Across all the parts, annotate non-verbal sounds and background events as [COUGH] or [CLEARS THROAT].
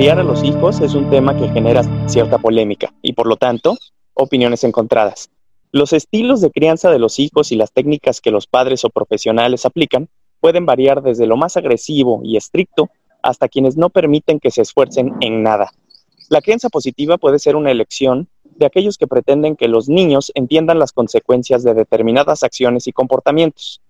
Criar a los hijos es un tema que genera cierta polémica y por lo tanto opiniones encontradas. Los estilos de crianza de los hijos y las técnicas que los padres o profesionales aplican pueden variar desde lo más agresivo y estricto hasta quienes no permiten que se esfuercen en nada. La crianza positiva puede ser una elección de aquellos que pretenden que los niños entiendan las consecuencias de determinadas acciones y comportamientos.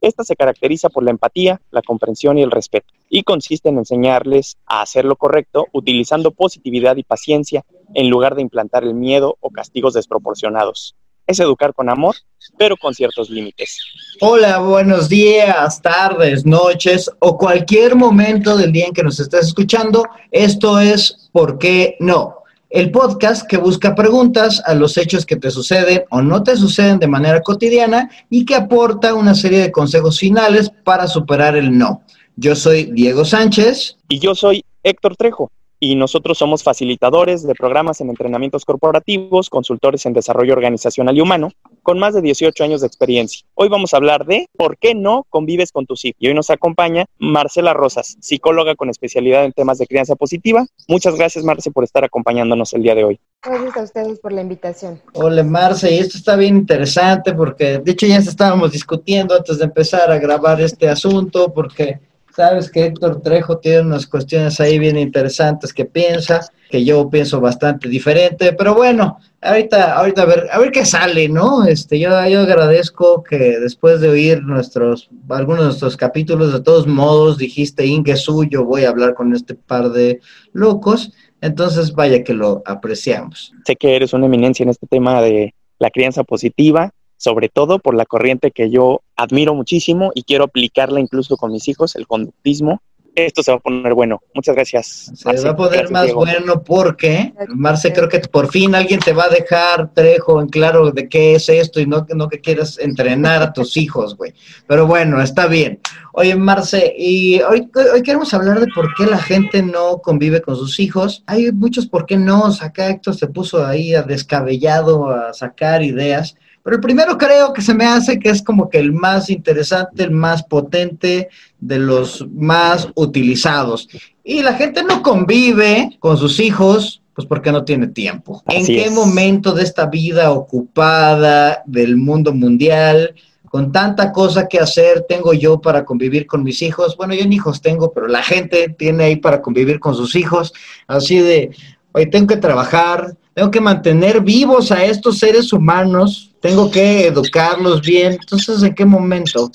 Esta se caracteriza por la empatía, la comprensión y el respeto, y consiste en enseñarles a hacer lo correcto utilizando positividad y paciencia en lugar de implantar el miedo o castigos desproporcionados. Es educar con amor, pero con ciertos límites. Hola, buenos días, tardes, noches o cualquier momento del día en que nos estés escuchando. Esto es ¿Por qué no? El podcast que busca preguntas a los hechos que te suceden o no te suceden de manera cotidiana y que aporta una serie de consejos finales para superar el no. Yo soy Diego Sánchez. Y yo soy Héctor Trejo y nosotros somos facilitadores de programas en entrenamientos corporativos, consultores en desarrollo organizacional y humano, con más de 18 años de experiencia. Hoy vamos a hablar de por qué no convives con tus hijos. Y hoy nos acompaña Marcela Rosas, psicóloga con especialidad en temas de crianza positiva. Muchas gracias, Marce, por estar acompañándonos el día de hoy. Gracias a ustedes por la invitación. Hola, Marce, y esto está bien interesante porque, de hecho, ya estábamos discutiendo antes de empezar a grabar este asunto porque Sabes que Héctor Trejo tiene unas cuestiones ahí bien interesantes que piensa, que yo pienso bastante diferente, pero bueno, ahorita, ahorita a ver, a ver qué sale, ¿no? Este, yo, yo agradezco que después de oír nuestros, algunos de nuestros capítulos, de todos modos, dijiste Inge suyo, voy a hablar con este par de locos, entonces vaya que lo apreciamos. Sé que eres una eminencia en este tema de la crianza positiva, sobre todo por la corriente que yo admiro muchísimo y quiero aplicarla incluso con mis hijos, el conductismo. Esto se va a poner bueno. Muchas gracias. Se va a poner más bueno porque, Marce, creo que por fin alguien te va a dejar, Trejo, en claro de qué es esto y no, no que quieras entrenar a tus hijos, güey. Pero bueno, está bien. Oye, Marce, y hoy, hoy queremos hablar de por qué la gente no convive con sus hijos. Hay muchos por qué no. Acá Héctor se puso ahí a descabellado a sacar ideas. Pero el primero creo que se me hace que es como que el más interesante, el más potente, de los más utilizados. Y la gente no convive con sus hijos, pues porque no tiene tiempo. ¿En qué momento de esta vida ocupada del mundo mundial, con tanta cosa que hacer, tengo yo para convivir con mis hijos? Bueno, yo ni hijos tengo, pero la gente tiene ahí para convivir con sus hijos. Así de, hoy tengo que trabajar, tengo que mantener vivos a estos seres humanos tengo que educarlos bien. Entonces, ¿en qué momento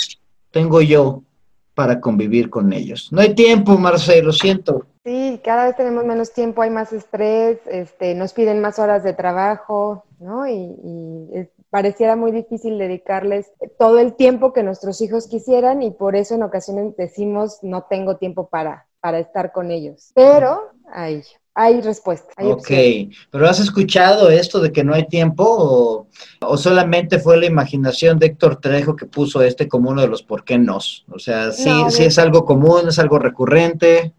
tengo yo para convivir con ellos? No hay tiempo, Marcelo, siento. Sí, cada vez tenemos menos tiempo, hay más estrés, este, nos piden más horas de trabajo, ¿no? Y, pareciera muy difícil dedicarles todo el tiempo que nuestros hijos quisieran y por eso en ocasiones decimos no tengo tiempo para, para estar con ellos. Pero ahí hay respuesta. ok, pero ¿has escuchado esto de que no hay tiempo o, solamente fue la imaginación de Héctor Trejo que puso este como uno de los por qué no? O sea, sí, sí es algo común, es algo recurrente.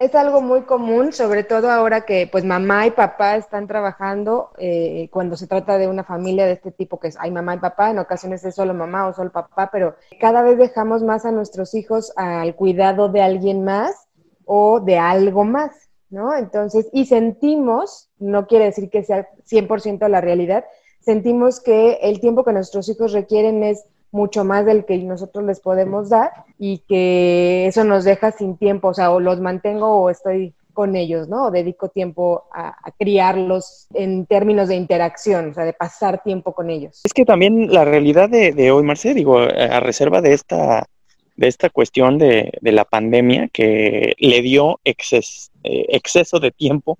Es algo muy común, sobre todo ahora que pues mamá y papá están trabajando, eh, cuando se trata de una familia de este tipo que es, hay mamá y papá, en ocasiones es solo mamá o solo papá, pero cada vez dejamos más a nuestros hijos al cuidado de alguien más o de algo más. ¿No? Entonces, y sentimos, no quiere decir que sea 100% la realidad, sentimos que el tiempo que nuestros hijos requieren es mucho más del que nosotros les podemos dar y que eso nos deja sin tiempo, o sea, o los mantengo o estoy con ellos, ¿no? O dedico tiempo a, criarlos en términos de interacción, o sea, de pasar tiempo con ellos. Es que también la realidad de, hoy, Marce, digo, a reserva de esta de esta cuestión de, de la pandemia que le dio exces, eh, exceso de tiempo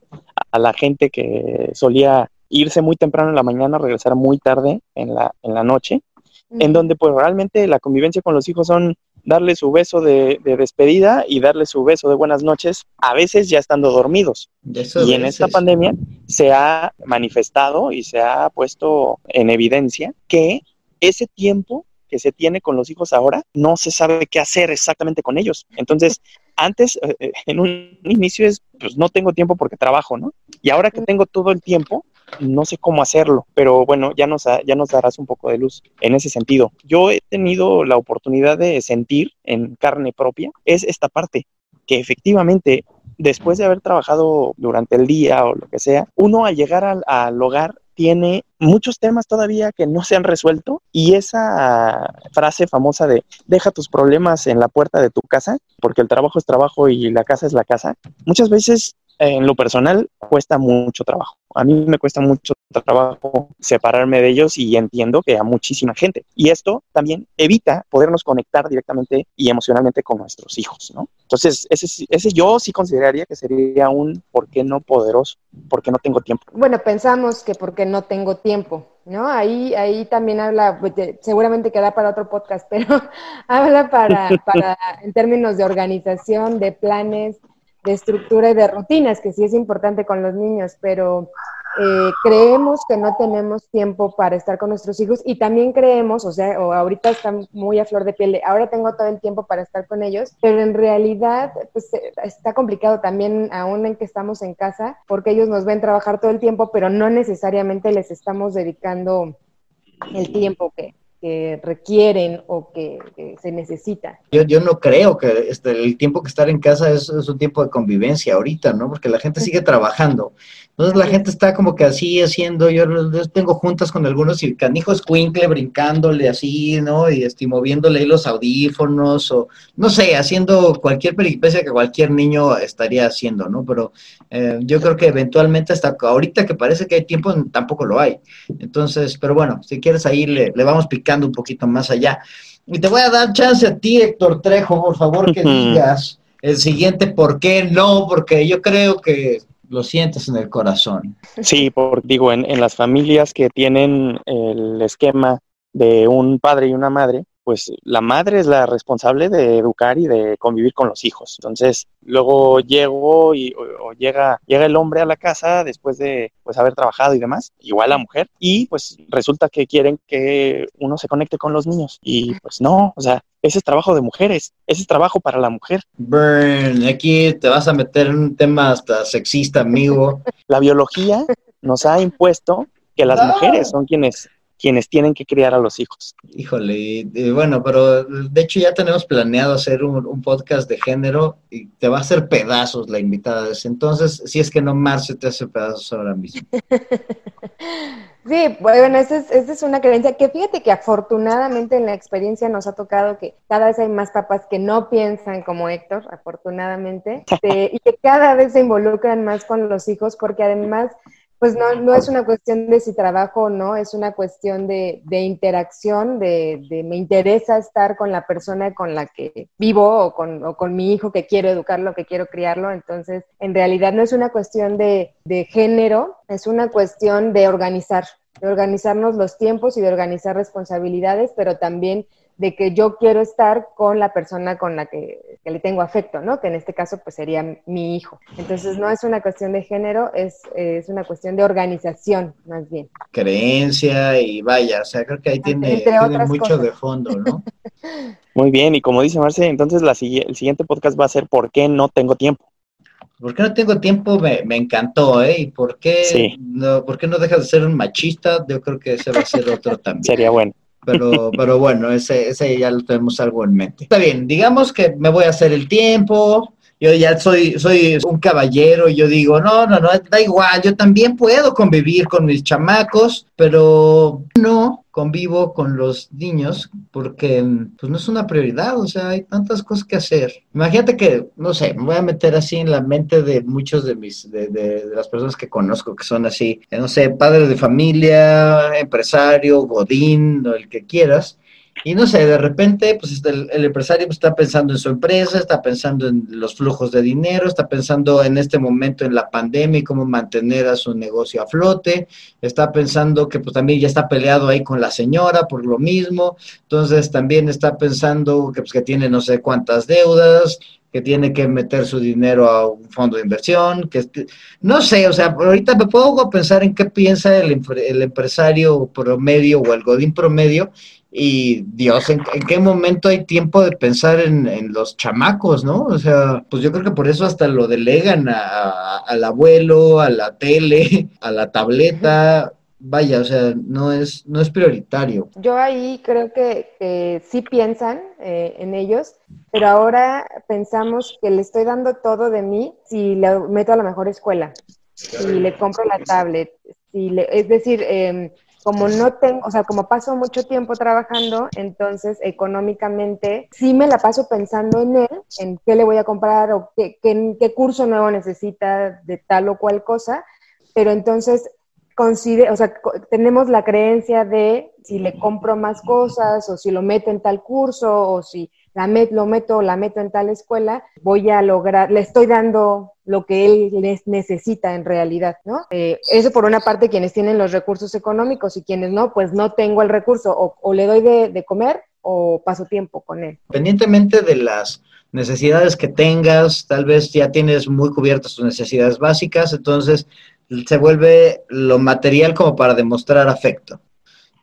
a la gente que solía irse muy temprano en la mañana, regresar muy tarde en la, en la noche, en donde pues realmente la convivencia con los hijos son darle su beso de, de, despedida y darle su beso de buenas noches, a veces ya estando dormidos. y en esta pandemia se ha manifestado y se ha puesto en evidencia que ese tiempo que se tiene con los hijos ahora, no se sabe qué hacer exactamente con ellos. Entonces, antes, eh, eh, en un inicio es, pues no tengo tiempo porque trabajo, ¿no? Y ahora que tengo todo el tiempo, no sé cómo hacerlo, pero bueno, ya nos, ya nos darás un poco de luz en ese sentido. Yo he tenido la oportunidad de sentir en carne propia, es esta parte, que efectivamente después de haber trabajado durante el día o lo que sea, uno al llegar al, al hogar tiene muchos temas todavía que no se han resuelto y esa frase famosa de deja tus problemas en la puerta de tu casa, porque el trabajo es trabajo y la casa es la casa, muchas veces en lo personal cuesta mucho trabajo. A mí me cuesta mucho trabajo separarme de ellos y entiendo que a muchísima gente. Y esto también evita podernos conectar directamente y emocionalmente con nuestros hijos, ¿no? Entonces, ese, ese yo sí consideraría que sería un por qué no poderoso, porque no tengo tiempo. Bueno, pensamos que porque no tengo tiempo, ¿no? Ahí, ahí también habla, pues, seguramente queda para otro podcast, [LAUGHS] pero habla para, para, en términos de organización, de planes, de estructura y de rutinas, que sí es importante con los niños, pero eh, creemos que no tenemos tiempo para estar con nuestros hijos y también creemos, o sea, o ahorita están muy a flor de piel, ahora tengo todo el tiempo para estar con ellos, pero en realidad pues, eh, está complicado también aún en que estamos en casa, porque ellos nos ven trabajar todo el tiempo, pero no necesariamente les estamos dedicando el tiempo que, que requieren o que, se necesita. Yo, yo no creo que este, el tiempo que estar en casa es, es, un tiempo de convivencia ahorita, ¿no? Porque la gente sigue trabajando. Entonces la gente está como que así haciendo, yo, tengo juntas con algunos y canijos cuincle brincándole así, ¿no? Y estoy moviéndole ahí los audífonos o no sé, haciendo cualquier peripecia que cualquier niño estaría haciendo, ¿no? Pero eh, yo creo que eventualmente hasta ahorita que parece que hay tiempo, tampoco lo hay. Entonces, pero bueno, si quieres ahí le, le vamos picando un poquito más allá. Y te voy a dar chance a ti, Héctor Trejo, por favor, que digas el siguiente por qué no, porque yo creo que lo sientes en el corazón. Sí, por, digo, en, en las familias que tienen el esquema de un padre y una madre, pues la madre es la responsable de educar y de convivir con los hijos. Entonces, luego llego y o, llega, llega el hombre a la casa después de pues haber trabajado y demás, igual la mujer, y pues resulta que quieren que uno se conecte con los niños. Y pues no, o sea, ese es trabajo de mujeres, ese es trabajo para la mujer. Burn, aquí te vas a meter en un tema hasta sexista, amigo. La biología nos ha impuesto que las mujeres son quienes quienes tienen que criar a los hijos. Híjole, bueno, pero de hecho ya tenemos planeado hacer un, un, podcast de género y te va a hacer pedazos la invitada desde entonces, si es que no Marce te hace pedazos ahora mismo. [LAUGHS] Sí, bueno, esa es, esa es una creencia que fíjate que afortunadamente en la experiencia nos ha tocado que cada vez hay más papás que no piensan como Héctor, afortunadamente, [LAUGHS] eh, y que cada vez se involucran más con los hijos porque además pues no, no es una cuestión de si trabajo o no, es una cuestión de, de interacción, de, de, me interesa estar con la persona con la que vivo o con, o con, mi hijo que quiero educarlo, que quiero criarlo. Entonces, en realidad no es una cuestión de, de género, es una cuestión de organizar, de organizarnos los tiempos y de organizar responsabilidades, pero también de que yo quiero estar con la persona con la que, que, le tengo afecto, ¿no? Que en este caso pues sería mi hijo. Entonces no es una cuestión de género, es, es una cuestión de organización más bien. Creencia y vaya, o sea, creo que ahí tiene, tiene mucho cosas. de fondo, ¿no? [LAUGHS] Muy bien, y como dice Marce, entonces la, el siguiente podcast va a ser ¿Por qué no tengo tiempo? ¿Por qué no tengo tiempo? Me, me encantó, ¿eh? ¿Y por qué, sí. no, por qué no dejas de ser un machista? Yo creo que ese va a ser otro [LAUGHS] también. Sería bueno pero, pero bueno, ese, ese ya lo tenemos algo en mente. Está bien, digamos que me voy a hacer el tiempo, yo ya soy, soy un caballero y yo digo, no, no, no, da igual, yo también puedo convivir con mis chamacos, pero no convivo con los niños porque pues no es una prioridad, o sea, hay tantas cosas que hacer. Imagínate que, no sé, me voy a meter así en la mente de muchos de mis, de, de, de las personas que conozco que son así, no sé, padres de familia, empresario, godín, o el que quieras, y no sé, de repente, pues el, el empresario está pensando en su empresa, está pensando en los flujos de dinero, está pensando en este momento en la pandemia y cómo mantener a su negocio a flote, está pensando que pues también ya está peleado ahí con la señora por lo mismo, entonces también está pensando que, pues, que tiene no sé cuántas deudas, que tiene que meter su dinero a un fondo de inversión, que no sé, o sea, ahorita me puedo pensar en qué piensa el empresario promedio o el godín promedio y Dios, ¿en, ¿en, qué momento hay tiempo de pensar en, en, los chamacos, no? O sea, pues yo creo que por eso hasta lo delegan a, a, al abuelo, a la tele, a la tableta. vaya, o sea, no es, no es prioritario. Yo ahí creo que, sí piensan eh, en ellos, pero ahora pensamos que le estoy dando todo de mí si le meto a la mejor escuela, si le compro la tablet, si le, es decir, em, como no tengo, o sea, como paso mucho tiempo trabajando, entonces económicamente sí me la paso pensando en él, en qué le voy a comprar o qué, qué, curso nuevo necesita de tal o cual cosa, pero entonces o sea, tenemos la creencia de si le compro más cosas o si lo meto en tal curso o si la met, lo meto o la meto en tal escuela, voy a lograr, le estoy dando lo que él les necesita en realidad, ¿no? Eh, eso por una parte quienes tienen los recursos económicos y quienes no, pues no tengo el recurso o, le doy de, de comer o paso tiempo con él. Independientemente de las necesidades que tengas, tal vez ya tienes muy cubiertas tus necesidades básicas, entonces se vuelve lo material como para demostrar afecto.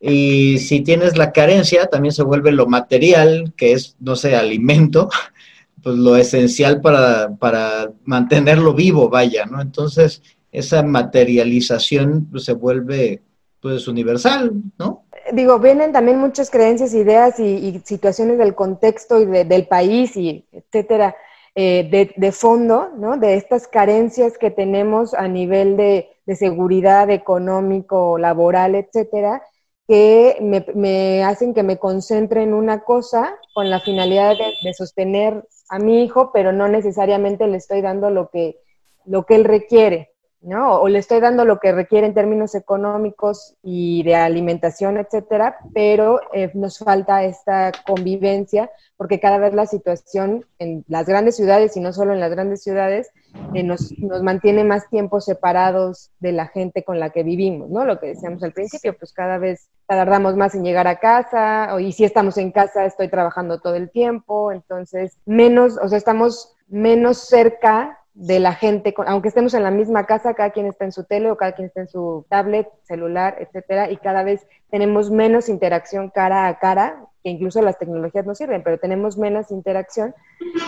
Y si tienes la carencia, también se vuelve lo material, que es, no sé, alimento, [LAUGHS] pues lo esencial para, para mantenerlo vivo, vaya, ¿no? Entonces, esa materialización pues, se vuelve, pues, universal, ¿no? Digo, vienen también muchas creencias, ideas y, situaciones del contexto y del país y etcétera eh, de, de, fondo, ¿no? De estas carencias que tenemos a nivel de, de seguridad económico, laboral, etcétera, que me, me, hacen que me concentre en una cosa con la finalidad de, de, sostener a mi hijo, pero no necesariamente le estoy dando lo que, lo que él requiere. ¿No? O le estoy dando lo que requiere en términos económicos y de alimentación, etcétera, pero eh, nos falta esta convivencia porque cada vez la situación en las grandes ciudades y no solo en las grandes ciudades eh, nos, nos, mantiene más tiempo separados de la gente con la que vivimos, ¿no? Lo que decíamos al principio, pues cada vez tardamos más en llegar a casa, y si estamos en casa estoy trabajando todo el tiempo, entonces menos, o sea, estamos menos cerca de la gente, aunque estemos en la misma casa, cada quien está en su tele o cada quien está en su tablet, celular, etcétera, y cada vez tenemos menos interacción cara a cara, que incluso las tecnologías no sirven, pero tenemos menos interacción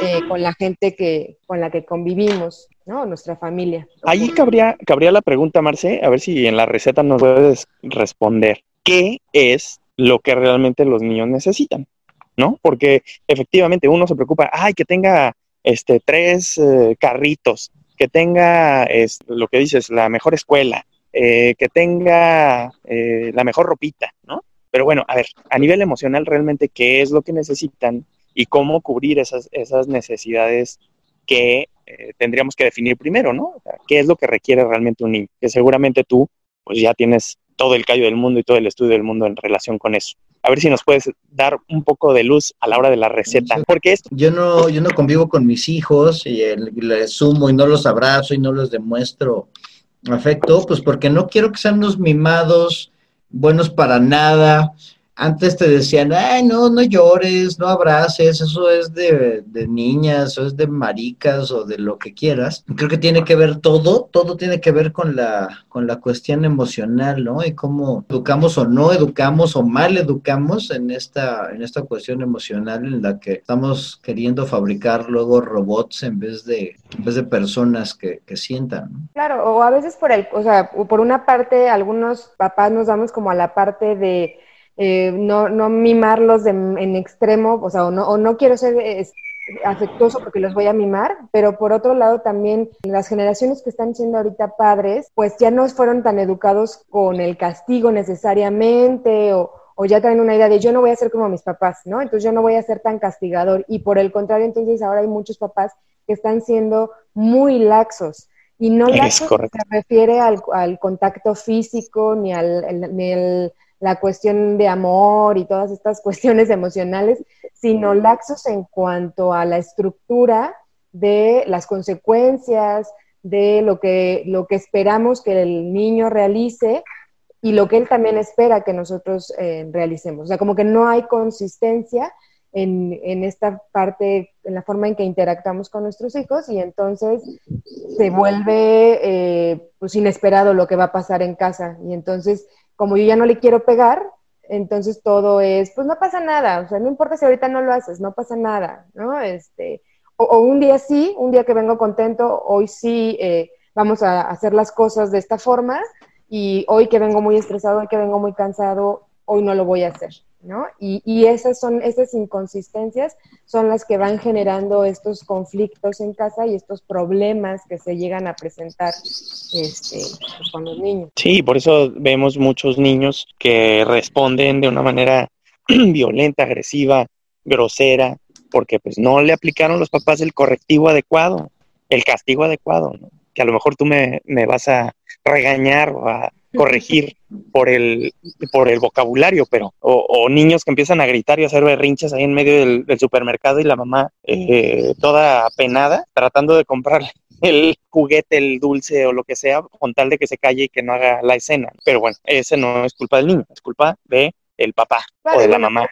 eh, con la gente que, con la que convivimos, ¿no? Nuestra familia. Ahí cabría, cabría la pregunta, Marce, a ver si en la receta nos puedes responder. ¿Qué es lo que realmente los niños necesitan? ¿No? Porque efectivamente uno se preocupa, ay, que tenga este, tres eh, carritos, que tenga es, lo que dices, la mejor escuela, eh, que tenga eh, la mejor ropita, ¿no? Pero bueno, a ver, a nivel emocional realmente qué es lo que necesitan y cómo cubrir esas, esas necesidades que tendríamos que definir primero, ¿no? ¿Qué es lo que requiere realmente un niño? Que seguramente tú pues ya tienes todo el callo del mundo y todo el estudio del mundo en relación con eso a ver si nos puedes dar un poco de luz a la hora de la receta. Porque esto... Yo no, yo no convivo con mis hijos y, les sumo y no los abrazo y no les demuestro afecto, pues porque no quiero que sean unos mimados, buenos para nada, antes te decían, ay, no, no llores, no abraces, eso es de, de, niñas, eso es de maricas o de lo que quieras. Creo que tiene que ver todo, todo tiene que ver con la, con la cuestión emocional, ¿no? Y cómo educamos o no educamos o mal educamos en esta, en esta cuestión emocional en la que estamos queriendo fabricar luego robots en vez de, en vez de personas que, que sientan. ¿no? Claro, o a veces por el, o sea, por una parte, algunos papás nos damos como a la parte de eh, no, no mimarlos en extremo, o sea, o no, o no quiero ser afectuoso porque los voy a mimar, pero por otro lado también las generaciones que están siendo ahorita padres, pues ya no fueron tan educados con el castigo necesariamente o, o ya traen una idea de yo no voy a ser como mis papás, ¿no? Entonces yo no voy a ser tan castigador y por el contrario, entonces ahora hay muchos papás que están siendo muy laxos. Y no laxos se refiere al, al, contacto físico ni al, ni al la cuestión de amor y todas estas cuestiones emocionales, sino laxos en cuanto a la estructura de las consecuencias, de lo que, lo que esperamos que el niño realice y lo que él también espera que nosotros eh, realicemos. O sea, como que no hay consistencia en, en, esta parte, en la forma en que interactuamos con nuestros hijos y entonces se vuelve eh, pues inesperado lo que va a pasar en casa y entonces como yo ya no le quiero pegar, entonces todo es, pues no pasa nada, o sea, no importa si ahorita no lo haces, no pasa nada, ¿no? Este, o, un día sí, un día que vengo contento, hoy sí eh, vamos a hacer las cosas de esta forma, y hoy que vengo muy estresado, hoy que vengo muy cansado, hoy no lo voy a hacer, ¿no? Y, esas son, esas inconsistencias son las que van generando estos conflictos en casa y estos problemas que se llegan a presentar este, con los niños. Sí, por eso vemos muchos niños que responden de una manera [CLEARS THROAT] violenta, agresiva, grosera, porque pues no le aplicaron los papás el correctivo adecuado, el castigo adecuado, ¿no? que a lo mejor tú me, me vas a regañar o a corregir por el, por el vocabulario, pero, o, niños que empiezan a gritar y a hacer berrinches ahí en medio del, supermercado y la mamá eh, toda apenada tratando de comprarle [LAUGHS] el juguete, el dulce o lo que sea, con tal de que se calle y que no haga la escena. Pero bueno, ese no es culpa del niño, es culpa de el papá o de la mamá.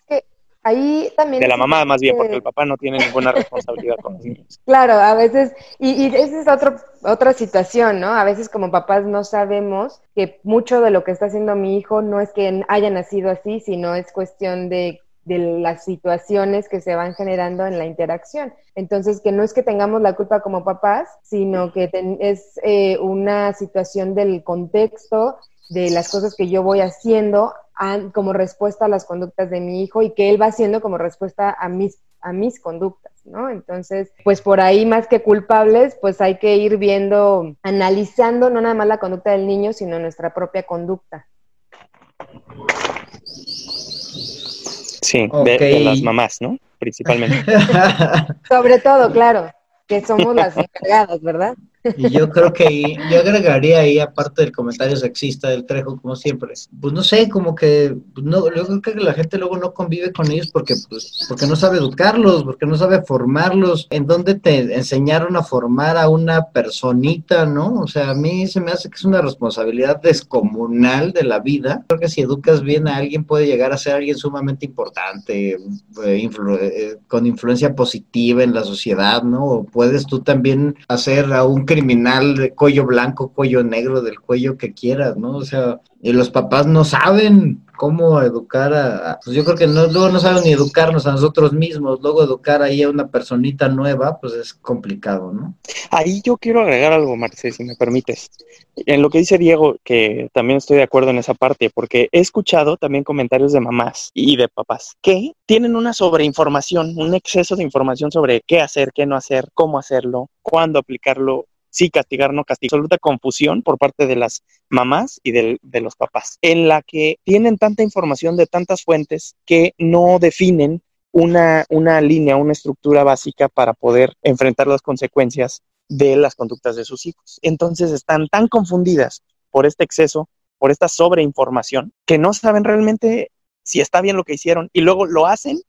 Ahí también... De la mamá más bien, porque el papá no tiene ninguna responsabilidad con los niños. [LAUGHS] Claro, a veces, y, y esa es otro, otra situación, ¿no? A veces como papás no sabemos que mucho de lo que está haciendo mi hijo no es que haya nacido así, sino es cuestión de de las situaciones que se van generando en la interacción. Entonces, que no es que tengamos la culpa como papás, sino que es eh, una situación del contexto, de las cosas que yo voy haciendo como respuesta a las conductas de mi hijo y que él va haciendo como respuesta a mis, a mis conductas, ¿no? Entonces, pues por ahí más que culpables, pues hay que ir viendo, analizando no nada más la conducta del niño, sino nuestra propia conducta. Sí, de, las mamás, ¿no? Principalmente. [LAUGHS] Sobre todo, claro, que somos las encargadas, ¿verdad? Y yo creo que yo agregaría ahí, aparte del comentario sexista del Trejo, como siempre, pues no sé, como que pues no, yo creo que la gente luego no convive con ellos porque, pues, porque no sabe educarlos, porque no sabe formarlos. ¿En dónde te enseñaron a formar a una personita, no? O sea, a mí se me hace que es una responsabilidad descomunal de la vida. Creo que si educas bien a alguien puede llegar a ser alguien sumamente importante, eh, eh, con influencia positiva en la sociedad, ¿no? O puedes tú también hacer a un criminal de cuello blanco, cuello negro, del cuello que quieras, ¿no? O sea, y los papás no saben cómo educar a, pues yo creo que luego no saben ni educarnos a nosotros mismos, luego educar ahí a una personita nueva, pues es complicado, ¿no? Ahí yo quiero agregar algo, Marce, si me permites. En lo que dice Diego, que también estoy de acuerdo en esa parte, porque he escuchado también comentarios de mamás y de papás que tienen una sobreinformación, un exceso de información sobre qué hacer, qué no hacer, cómo hacerlo, cuándo aplicarlo sí castigar, no castigar, absoluta confusión por parte de las mamás y de, los papás, en la que tienen tanta información de tantas fuentes que no definen una, una línea, una estructura básica para poder enfrentar las consecuencias de las conductas de sus hijos. Entonces están tan confundidas por este exceso, por esta sobreinformación, que no saben realmente si está bien lo que hicieron y luego lo hacen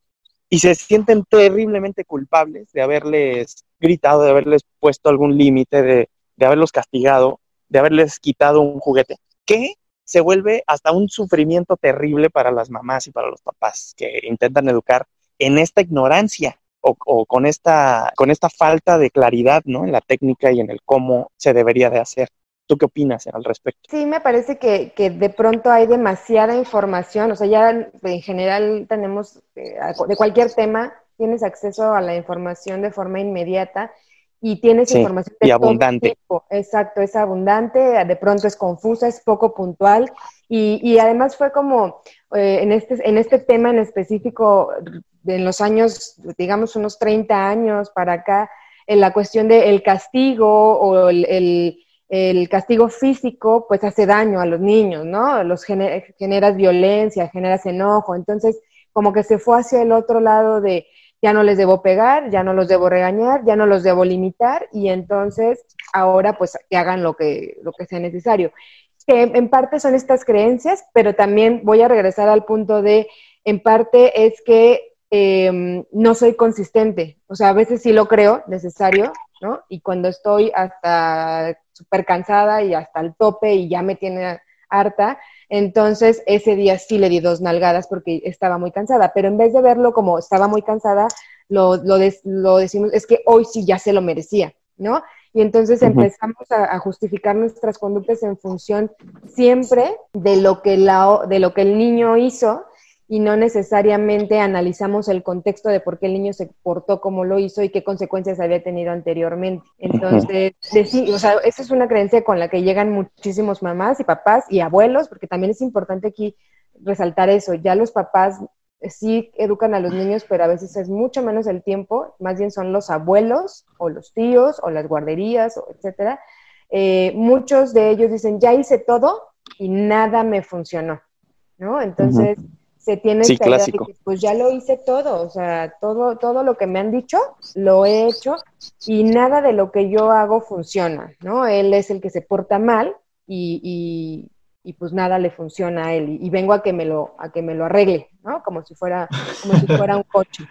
y se sienten terriblemente culpables de haberles gritado, de haberles puesto algún límite, de, haberlos castigado, de haberles quitado un juguete, que se vuelve hasta un sufrimiento terrible para las mamás y para los papás que intentan educar en esta ignorancia o, con, esta, con esta falta de claridad ¿no? en la técnica y en el cómo se debería de hacer. ¿Tú qué opinas al respecto? Sí, me parece que, que, de pronto hay demasiada información, o sea, ya en general tenemos, eh, de cualquier tema, tienes acceso a la información de forma inmediata y tienes información de y abundante. Exacto, es abundante, de pronto es confusa, es poco puntual y, y además fue como eh, en, este, en este tema en específico, en los años, digamos unos 30 años para acá, en la cuestión del castigo o el el castigo físico pues hace daño a los niños, ¿no? Los generas violencia, generas enojo, entonces como que se fue hacia el otro lado de ya no les debo pegar, ya no los debo regañar, ya no los debo limitar y entonces ahora pues que hagan lo que, lo que sea necesario. Que en parte son estas creencias, pero también voy a regresar al punto de, en parte es que em, no soy consistente, o sea, a veces sí lo creo necesario, ¿no? Y cuando estoy hasta súper cansada y hasta el tope y ya me tiene harta, entonces ese día sí le di dos nalgadas porque estaba muy cansada, pero en vez de verlo como estaba muy cansada, lo, lo, lo decimos, es que hoy sí ya se lo merecía, ¿no? Y entonces empezamos a, justificar nuestras conductas en función siempre de lo que, la, de lo que el niño hizo y no necesariamente analizamos el contexto de por qué el niño se portó como lo hizo y qué consecuencias había tenido anteriormente. Entonces, sí, o sea, esa es una creencia con la que llegan muchísimos mamás y papás y abuelos, porque también es importante aquí resaltar eso. Ya los papás sí educan a los niños, pero a veces es mucho menos el tiempo, más bien son los abuelos o los tíos o las guarderías, etcétera. Eh, muchos de ellos dicen, ya hice todo y nada me funcionó, ¿no? Entonces, se tiene que decir, pues ya lo hice todo, o sea, todo, todo lo que me han dicho, lo he hecho y nada de lo que yo hago funciona, ¿no? Él es el que se porta mal y, y, pues nada le funciona a él y, vengo a que me lo, a que me lo arregle, ¿no? Como si fuera, como si fuera un coche.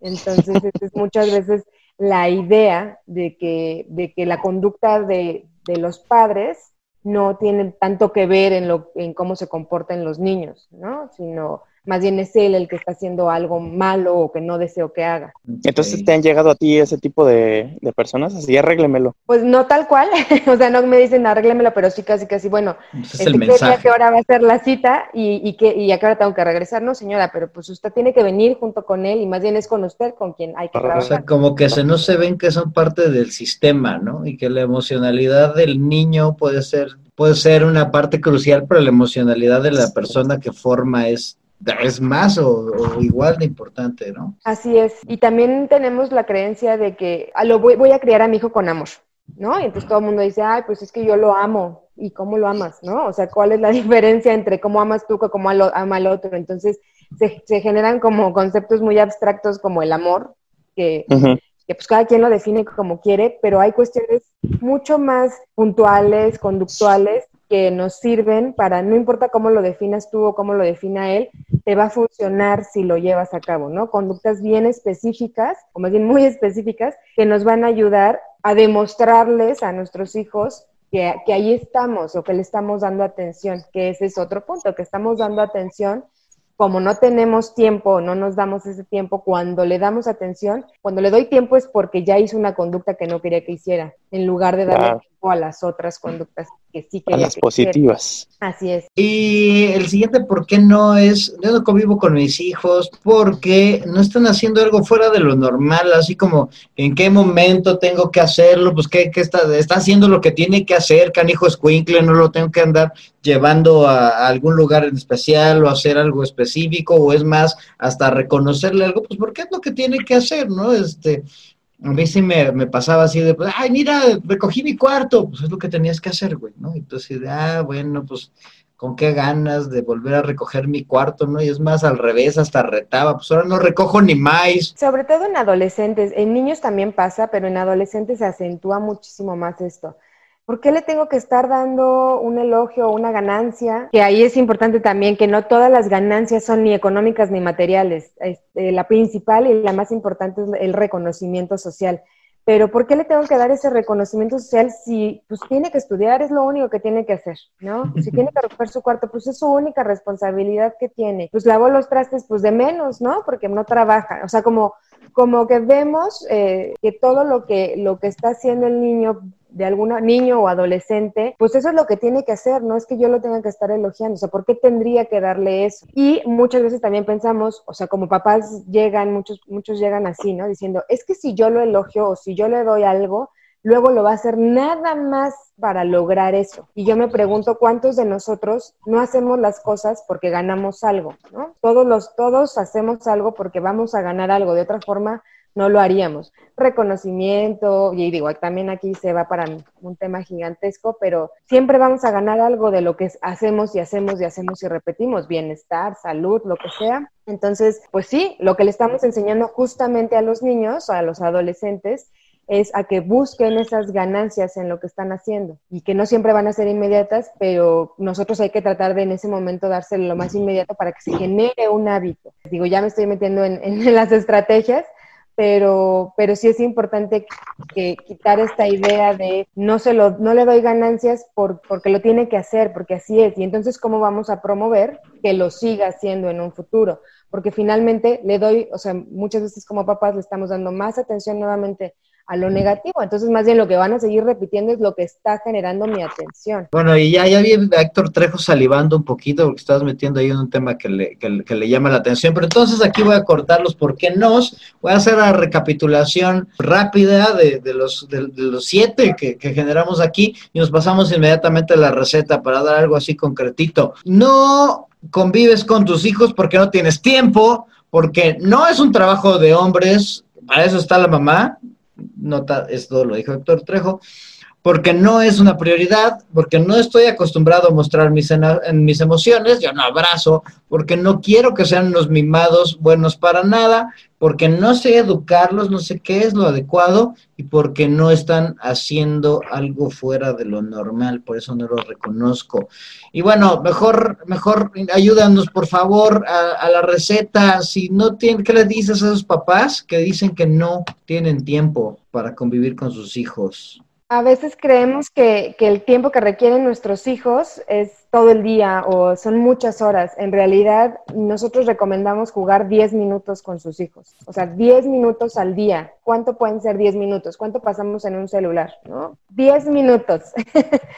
Entonces, es muchas veces la idea de que, de que la conducta de, de los padres no tiene tanto que ver en, lo, en cómo se comportan los niños, ¿no? Sino más bien es él el que está haciendo algo malo o que no deseo que haga. Entonces, ¿te han llegado a ti ese tipo de, personas? Así, arréglemelo. Pues no tal cual, [LAUGHS] o sea, no me dicen arréglemelo, pero sí casi casi, bueno, es el mensaje. ¿a qué hora va a ser la cita y, y, que, y a qué hora tengo que regresar? No, señora, pero pues usted tiene que venir junto con él y más bien es con usted con quien hay que trabajar. O sea, como que se no se ven que son parte del sistema, ¿no? Y que la emocionalidad del niño puede ser puede ser una parte crucial, pero la emocionalidad de la persona que forma es es más o, igual de importante, ¿no? Así es. Y también tenemos la creencia de que a lo voy, voy, a criar a mi hijo con amor, ¿no? Y entonces todo el mundo dice, ay, pues es que yo lo amo. ¿Y cómo lo amas, no? O sea, ¿cuál es la [LAUGHS] diferencia entre cómo amas tú que cómo ama al otro? Entonces se, se, generan como conceptos muy abstractos como el amor, que, que pues cada quien lo define como quiere, pero hay cuestiones mucho más puntuales, conductuales, que nos sirven para, no importa cómo lo definas tú o cómo lo defina él, te va a funcionar si lo llevas a cabo, ¿no? Conductas bien específicas, o más bien muy específicas, que nos van a ayudar a demostrarles a nuestros hijos que, que ahí estamos o que le estamos dando atención, que ese es otro punto, que estamos dando atención como no tenemos tiempo, no nos damos ese tiempo, cuando le damos atención, cuando le doy tiempo es porque ya hizo una conducta que no quería que hiciera, en lugar de darle tiempo a las otras conductas que sí quería. A las positivas. Así es. Y el siguiente, ¿por qué no es? Yo no convivo con mis hijos porque no están haciendo algo fuera de lo normal, así como en qué momento tengo que hacerlo, pues qué, está, está haciendo lo que tiene que hacer, canijo escuincle, no lo tengo que andar llevando a, algún lugar en especial o hacer algo específico o es más hasta reconocerle algo, pues porque es lo que tiene que hacer, ¿no? Este, a mí sí me, pasaba así de, pues, ay, mira, recogí mi cuarto, pues es lo que tenías que hacer, güey, ¿no? Entonces, ah, bueno, pues con qué ganas de volver a recoger mi cuarto, ¿no? Y es más, al revés, hasta retaba, pues ahora no recojo ni más. Sobre todo en adolescentes, en niños también pasa, pero en adolescentes se acentúa muchísimo más esto. ¿Por qué le tengo que estar dando un elogio o una ganancia? Que ahí es importante también que no todas las ganancias son ni económicas ni materiales. Este, la principal y la más importante es el reconocimiento social. Pero ¿por qué le tengo que dar ese reconocimiento social si pues tiene que estudiar, es lo único que tiene que hacer, ¿no? Si tiene que recoger su cuarto, pues es su única responsabilidad que tiene. Pues lavó los trastes, pues de menos, ¿no? Porque no trabaja. O sea, como, como que vemos eh, que todo lo que, lo que está haciendo el niño de algún niño o adolescente, pues eso es lo que tiene que hacer, no es que yo lo tenga que estar elogiando, o sea, ¿por qué tendría que darle eso? Y muchas veces también pensamos, o sea, como papás llegan, muchos, muchos llegan así, ¿no? Diciendo, es que si yo lo elogio o si yo le doy algo, luego lo va a hacer nada más para lograr eso. Y yo me pregunto cuántos de nosotros no hacemos las cosas porque ganamos algo, ¿no? Todos los todos hacemos algo porque vamos a ganar algo, de otra forma no lo haríamos. Reconocimiento, y digo, también aquí se va para un tema gigantesco, pero siempre vamos a ganar algo de lo que hacemos y hacemos y hacemos y repetimos, bienestar, salud, lo que sea. Entonces, pues sí, lo que le estamos enseñando justamente a los niños, a los adolescentes, es a que busquen esas ganancias en lo que están haciendo y que no siempre van a ser inmediatas, pero nosotros hay que tratar de en ese momento dárselo lo más inmediato para que se genere un hábito. Digo, ya me estoy metiendo en, en [LAUGHS] las estrategias, pero, pero sí es importante que quitar esta idea de no se lo, no le doy ganancias por, porque lo tiene que hacer, porque así es. Y entonces, ¿cómo vamos a promover que lo siga haciendo en un futuro? Porque finalmente le doy, o sea, muchas veces como papás le estamos dando más atención nuevamente a lo negativo. Entonces, más bien lo que van a seguir repitiendo es lo que está generando mi atención. Bueno, y ya, ya vi a Héctor Trejo salivando un poquito porque estabas metiendo ahí un tema que le, que, le llama la atención. Pero entonces aquí voy a cortarlos porque no. Voy a hacer la recapitulación rápida de, de los, de, los siete que generamos aquí y nos pasamos inmediatamente a la receta para dar algo así concretito. No convives con tus hijos porque no tienes tiempo, porque no es un trabajo de hombres, para eso está la mamá, nota, esto lo dijo Héctor Trejo, porque no es una prioridad, porque no estoy acostumbrado a mostrar mis, en, mis emociones, yo no abrazo, porque no quiero que sean unos mimados buenos para nada, porque no sé educarlos, no sé qué es lo adecuado y porque no están haciendo algo fuera de lo normal, por eso no lo reconozco. Y bueno, mejor, mejor ayúdanos por favor a, a la receta. Si no tienen, ¿qué les dices a esos papás que dicen que no tienen tiempo para convivir con sus hijos? A veces creemos que, el tiempo que requieren nuestros hijos es todo el día o son muchas horas. En realidad, nosotros recomendamos jugar 10 minutos con sus hijos. O sea, 10 minutos al día. ¿Cuánto pueden ser 10 minutos? ¿Cuánto pasamos en un celular? ¿no? 10 minutos.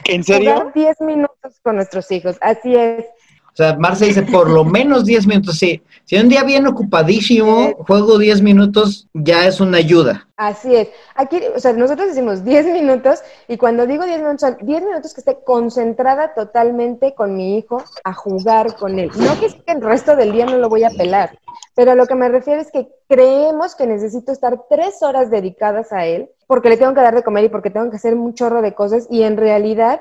¿En serio? [LAUGHS] jugar 10 minutos con nuestros hijos. Así es. O sea, Marce dice por lo menos 10 minutos. Sí, si un día bien ocupadísimo, juego 10 minutos, ya es una ayuda. Así es. Aquí, o sea, nosotros decimos 10 minutos y cuando digo 10 minutos, son 10 minutos que esté concentrada totalmente con mi hijo a jugar con él. No que, que el resto del día no lo voy a pelar, pero a lo que me refiero es que creemos que necesito estar tres horas dedicadas a él porque le tengo que dar de comer y porque tengo que hacer un chorro de cosas y en realidad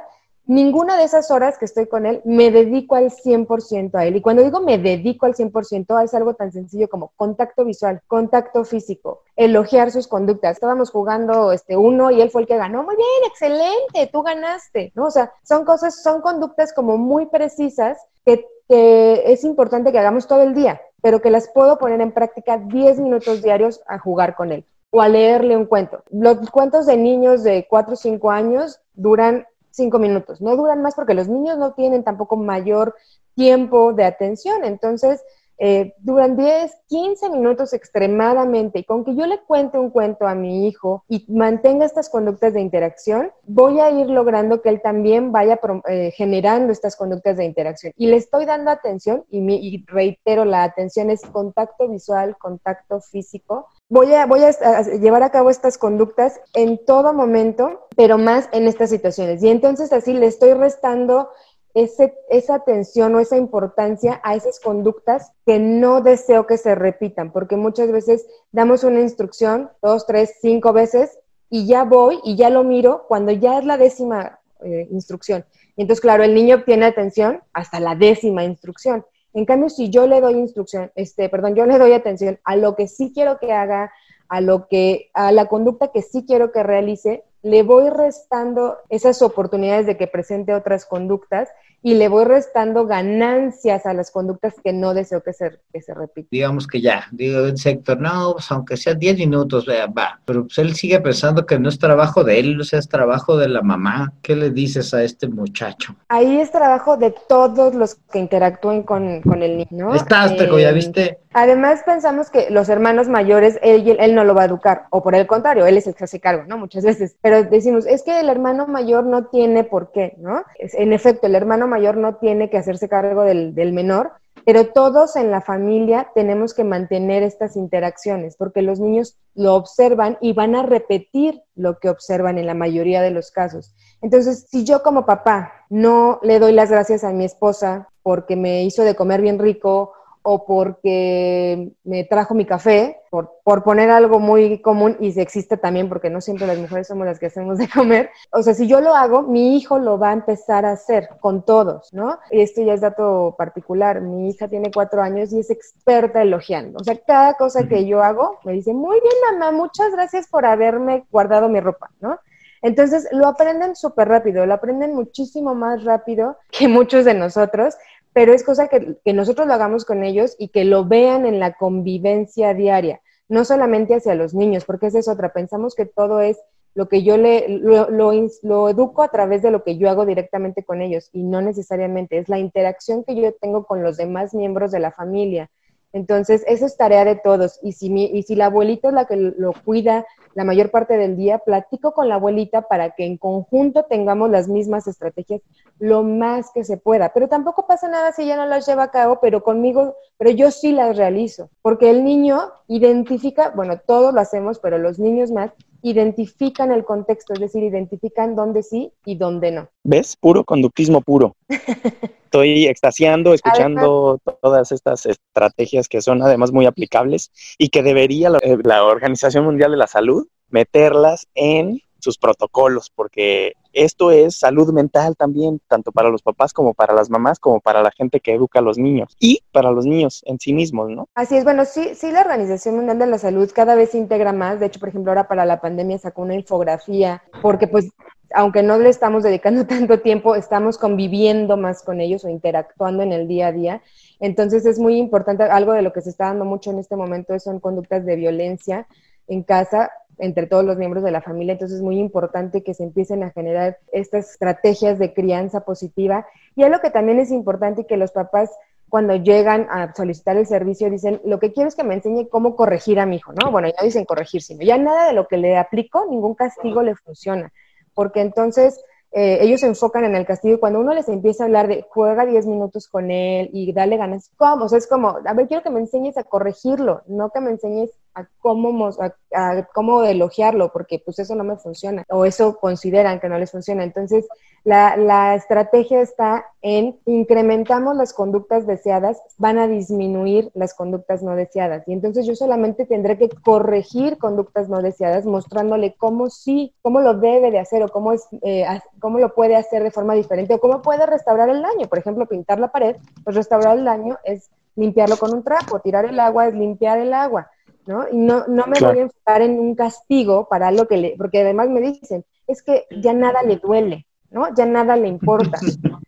ninguna de esas horas que estoy con él me dedico al 100% a él. Y cuando digo me dedico al 100%, es algo tan sencillo como contacto visual, contacto físico, elogiar sus conductas. Estábamos jugando este uno y él fue el que ganó. Muy bien, excelente, tú ganaste, ¿no? O sea, son cosas, son conductas como muy precisas que, que es importante que hagamos todo el día, pero que las puedo poner en práctica 10 minutos diarios a jugar con él o a leerle un cuento. Los cuentos de niños de 4 o 5 años duran cinco minutos. No duran más porque los niños no tienen tampoco mayor tiempo de atención. Entonces, eh, duran 10, 15 minutos extremadamente. Y con que yo le cuente un cuento a mi hijo y mantenga estas conductas de interacción, voy a ir logrando que él también vaya eh, generando estas conductas de interacción. Y le estoy dando atención, y, y reitero, la atención es contacto visual, contacto físico, voy a, voy a, llevar a cabo estas conductas en todo momento, pero más en estas situaciones. Y entonces así le estoy restando ese, esa atención o esa importancia a esas conductas que no deseo que se repitan, porque muchas veces damos una instrucción dos, tres, cinco veces y ya voy y ya lo miro cuando ya es la décima eh, instrucción. Entonces, claro, el niño obtiene atención hasta la décima instrucción. En cambio, si yo le doy instrucción, este, perdón, yo le doy atención a lo que sí quiero que haga, a lo que, a la conducta que sí quiero que realice, le voy restando esas oportunidades de que presente otras conductas y le voy restando ganancias a las conductas que no deseo que se, que se repitan. Digamos que ya, digo el sector, no, pues aunque sea 10 minutos, va, pero pues él sigue pensando que no es trabajo de él, o sea, es trabajo de la mamá. ¿Qué le dices a este muchacho? Ahí es trabajo de todos los que interactúen con, el niño. ¿no? Estás, eh, ya viste. Además pensamos que los hermanos mayores, él, no lo va a educar, o por el contrario, él es el que hace cargo, ¿no? Muchas veces. Pero decimos, es que el hermano mayor no tiene por qué, ¿no? En efecto, el hermano mayor no tiene que hacerse cargo del, menor, pero todos en la familia tenemos que mantener estas interacciones porque los niños lo observan y van a repetir lo que observan en la mayoría de los casos. Entonces, si yo como papá no le doy las gracias a mi esposa porque me hizo de comer bien rico o porque me trajo mi café, por, por, poner algo muy común y si existe también, porque no siempre las mujeres somos las que hacemos de comer. O sea, si yo lo hago, mi hijo lo va a empezar a hacer con todos, ¿no? Y esto ya es dato particular. Mi hija tiene cuatro años y es experta elogiando. O sea, cada cosa que yo hago, me dice, muy bien, mamá, muchas gracias por haberme guardado mi ropa, ¿no? Entonces lo aprenden súper rápido, lo aprenden muchísimo más rápido que muchos de nosotros, pero es cosa que, nosotros lo hagamos con ellos y que lo vean en la convivencia diaria, no solamente hacia los niños, porque esa es otra. Pensamos que todo es lo que yo le, lo, lo, educo a través de lo que yo hago directamente con ellos y no necesariamente, es la interacción que yo tengo con los demás miembros de la familia Entonces, eso es tarea de todos. Y si, mi, y si la abuelita es la que lo cuida la mayor parte del día, platico con la abuelita para que en conjunto tengamos las mismas estrategias lo más que se pueda. Pero tampoco pasa nada si ella no las lleva a cabo, pero conmigo, pero yo sí las realizo, porque el niño identifica, bueno, todos lo hacemos, pero los niños más, identifican el contexto, es decir, identifican dónde sí y dónde no. ¿Ves? Puro conductismo puro. [LAUGHS] Estoy extasiando, escuchando todas estas estrategias que son además muy aplicables y que debería la Organización Mundial de la Salud meterlas en sus protocolos, porque esto es salud mental también, tanto para los papás como para las mamás, como para la gente que educa a los niños y para los niños en sí mismos, ¿no? Así es, bueno, sí, sí, la Organización Mundial de la Salud cada vez integra más, de hecho, por ejemplo, ahora para la pandemia sacó una infografía, porque pues aunque no le estamos dedicando [LAUGHS] tanto tiempo, estamos conviviendo más con ellos o interactuando en el día a día. Entonces es muy importante, algo de lo que se está dando mucho en este momento son conductas de violencia en casa entre todos los miembros de la familia. Entonces es muy importante que se empiecen a generar estas estrategias de crianza positiva. Y algo que también es importante que los papás cuando llegan a solicitar el servicio dicen, lo que quiero es que me enseñe cómo corregir a mi hijo, ¿no? Bueno, ya dicen corregir, sino ya nada de lo que le aplico, ningún castigo le funciona, porque entonces eh, ellos se enfocan en el castigo y cuando uno les empieza a hablar de juega 10 minutos con él y dale ganas, ¿cómo? O sea, es como, a ver, quiero que me enseñes a corregirlo, no que me enseñes a cómo, a, cómo elogiarlo, porque pues eso no me funciona, o eso consideran que no les funciona. Entonces, la, la estrategia está en incrementamos las conductas deseadas, van a disminuir las conductas no deseadas. Y entonces yo solamente tendré que corregir conductas no deseadas, mostrándole cómo sí, cómo lo debe de hacer o cómo, es, eh, cómo lo puede hacer de forma diferente o cómo puede restaurar el daño. Por ejemplo, pintar la pared, pues restaurar el daño es limpiarlo con un trapo, tirar el agua es limpiar el agua. ¿No? Y no, no me voy a enfocar en un castigo para lo que le, porque además me dicen, es que ya nada le duele, ¿no? Ya nada le importa. [LAUGHS]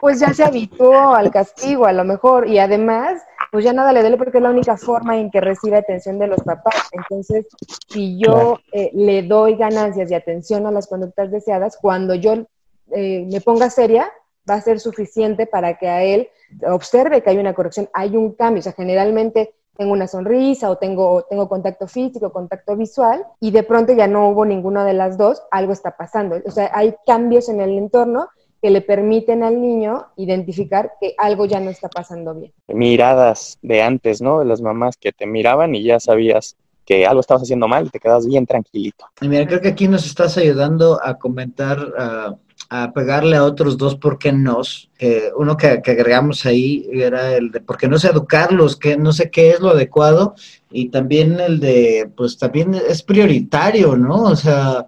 Pues ya se habituó al castigo a lo mejor y además, pues ya nada le duele porque es la única forma en que recibe atención de los papás. Entonces, si yo eh, le doy ganancias y atención a las conductas deseadas, cuando yo eh, me ponga seria, va a ser suficiente para que a él observe que hay una corrección, hay un cambio. O sea, generalmente tengo una sonrisa o tengo, tengo contacto físico, contacto visual, y de pronto ya no hubo ninguna de las dos, algo está pasando. O sea, hay cambios en el entorno que le permiten al niño identificar que algo ya no está pasando bien. Miradas de antes, ¿no? De las mamás que te miraban y ya sabías que algo estabas haciendo mal y te quedas bien tranquilito. Y mira, creo que aquí nos estás ayudando a comentar uh, a pegarle a otros dos por qué no. uno que, agregamos ahí era el de por qué no sé educarlos, que no sé qué es lo adecuado, y también el de, pues también es prioritario, ¿no? O sea,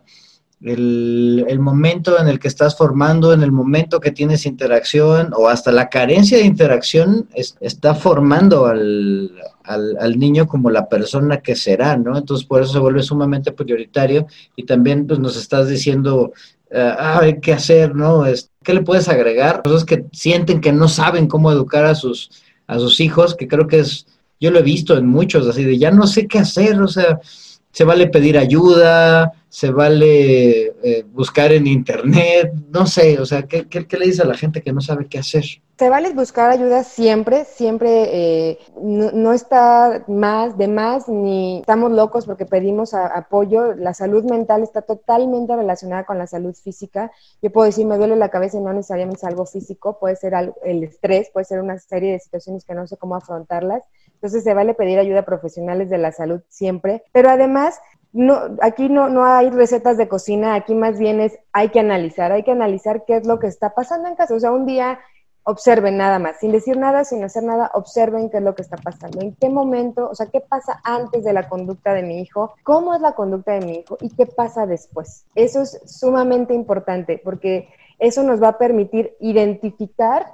el, el, momento en el que estás formando, en el momento que tienes interacción o hasta la carencia de interacción está formando al, al, al, niño como la persona que será, ¿no? Entonces por eso se vuelve sumamente prioritario y también pues nos estás diciendo uh, qué hacer, ¿no? ¿Qué le puedes agregar? Cosas que sienten que no saben cómo educar a sus, a sus hijos, que creo que es, yo lo he visto en muchos, así de ya no sé qué hacer, o sea, se vale pedir ayuda, se vale eh, buscar en internet, no sé, o sea, ¿qué, ¿qué, le dice a la gente que no sabe qué hacer? Se vale buscar ayuda siempre, siempre eh, no, está más de más ni estamos locos porque pedimos apoyo. La salud mental está totalmente relacionada con la salud física. Yo puedo decir, me duele la cabeza y no necesariamente es algo físico, puede ser el estrés, puede ser una serie de situaciones que no sé cómo afrontarlas. Entonces se vale pedir ayuda a profesionales de la salud siempre, pero además no, aquí no, no hay recetas de cocina, aquí más bien es, hay que analizar, hay que analizar qué es lo que está pasando en casa. O sea, un día observen nada más, sin decir nada, sin hacer nada, observen qué es lo que está pasando, en qué momento, o sea, qué pasa antes de la conducta de mi hijo, cómo es la conducta de mi hijo y qué pasa después. Eso es sumamente importante porque eso nos va a permitir identificar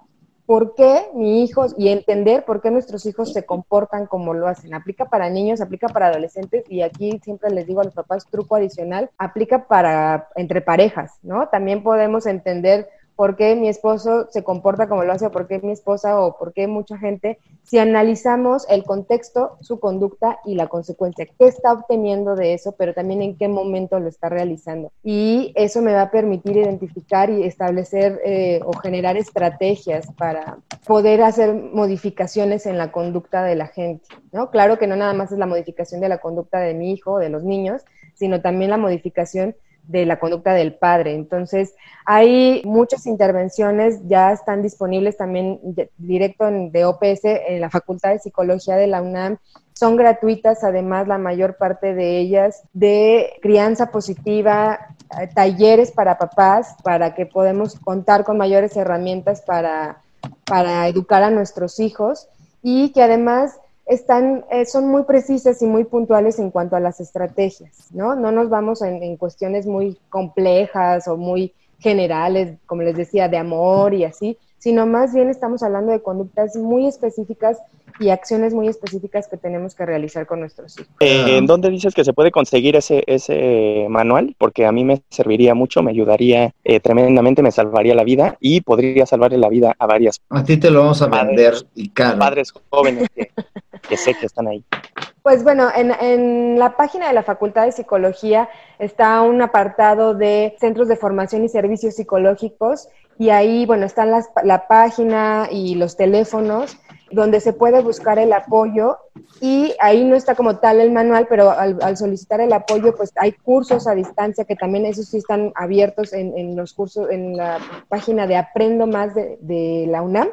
por qué mi hijo y entender por qué nuestros hijos se comportan como lo hacen. Aplica para niños, aplica para adolescentes y aquí siempre les digo a los papás, truco adicional, aplica para entre parejas, ¿no? También podemos entender por qué mi esposo se comporta como lo hace, por qué mi esposa o por qué mucha gente, si analizamos el contexto, su conducta y la consecuencia, qué está obteniendo de eso, pero también en qué momento lo está realizando. Y eso me va a permitir identificar y establecer eh, o generar estrategias para poder hacer modificaciones en la conducta de la gente, ¿no? Claro que no nada más es la modificación de la conducta de mi hijo o de los niños, sino también la modificación de la conducta del padre. Entonces, hay muchas intervenciones, ya están disponibles también directo en, de OPS en la Facultad de Psicología de la UNAM. Son gratuitas, además, la mayor parte de ellas, de crianza positiva, eh, talleres para papás, para que podamos contar con mayores herramientas para, para educar a nuestros hijos y que además están, eh, son muy precisas y muy puntuales en cuanto a las estrategias, ¿no? No nos vamos en, en, cuestiones muy complejas o muy generales, como les decía, de amor y así, sino más bien estamos hablando de conductas muy específicas y acciones muy específicas que tenemos que realizar con nuestros hijos. Eh, ¿En dónde dices que se puede conseguir ese, ese manual? Porque a mí me serviría mucho, me ayudaría eh, tremendamente, me salvaría la vida y podría salvarle la vida a varias. A ti te lo vamos a vender y caro. Padres jóvenes que, que sé que están ahí. Pues bueno, en, en, la página de la Facultad de Psicología está un apartado de centros de formación y servicios psicológicos y ahí, bueno, están las, la página y los teléfonos donde se puede buscar el apoyo y ahí no está como tal el manual, pero al, solicitar el apoyo, pues hay cursos a distancia que también esos sí están abiertos en, los cursos, en la página de Aprendo Más de la UNAM.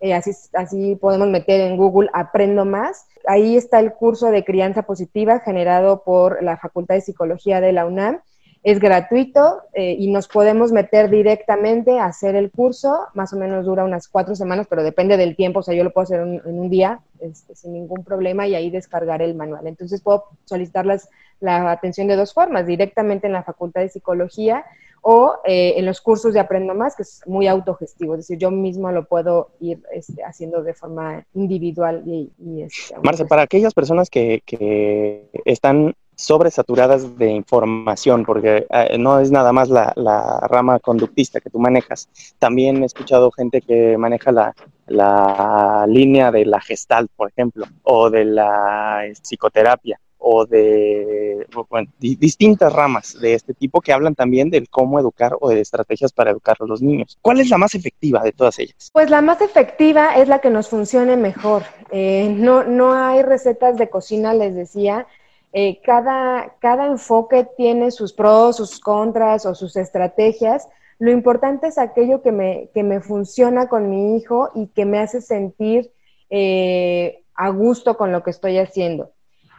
Eh, así, podemos meter en Google Aprendo Más. Ahí está el curso de crianza positiva generado por la Facultad de Psicología de la UNAM es gratuito eh, y nos podemos meter directamente a hacer el curso. Más o menos dura unas cuatro semanas, pero depende del tiempo. O sea, yo lo puedo hacer en, en un día este, sin ningún problema y ahí descargar el manual. Entonces puedo solicitar las, la atención de dos formas, directamente en la Facultad de Psicología o eh, en los cursos de Aprendo Más, que es muy autogestivo, es decir, yo mismo lo puedo ir este, haciendo de forma individual. Y, y este, Marce, para aquellas personas que, que están sobresaturadas de información, porque eh, no es nada más la, la, rama conductista que tú manejas. También he escuchado gente que maneja la, la línea de la gestal, por ejemplo, o de la psicoterapia, o de distintas ramas de este tipo que hablan también del cómo educar o de estrategias para educar a los niños. ¿Cuál es la más efectiva de todas ellas? Pues la más efectiva es la que nos funcione mejor. Eh, no, no hay recetas de cocina, les decía eh, cada, cada enfoque tiene sus pros, sus contras o sus estrategias. Lo importante es aquello que me, que me funciona con mi hijo y que me hace sentir eh, a gusto con lo que estoy haciendo.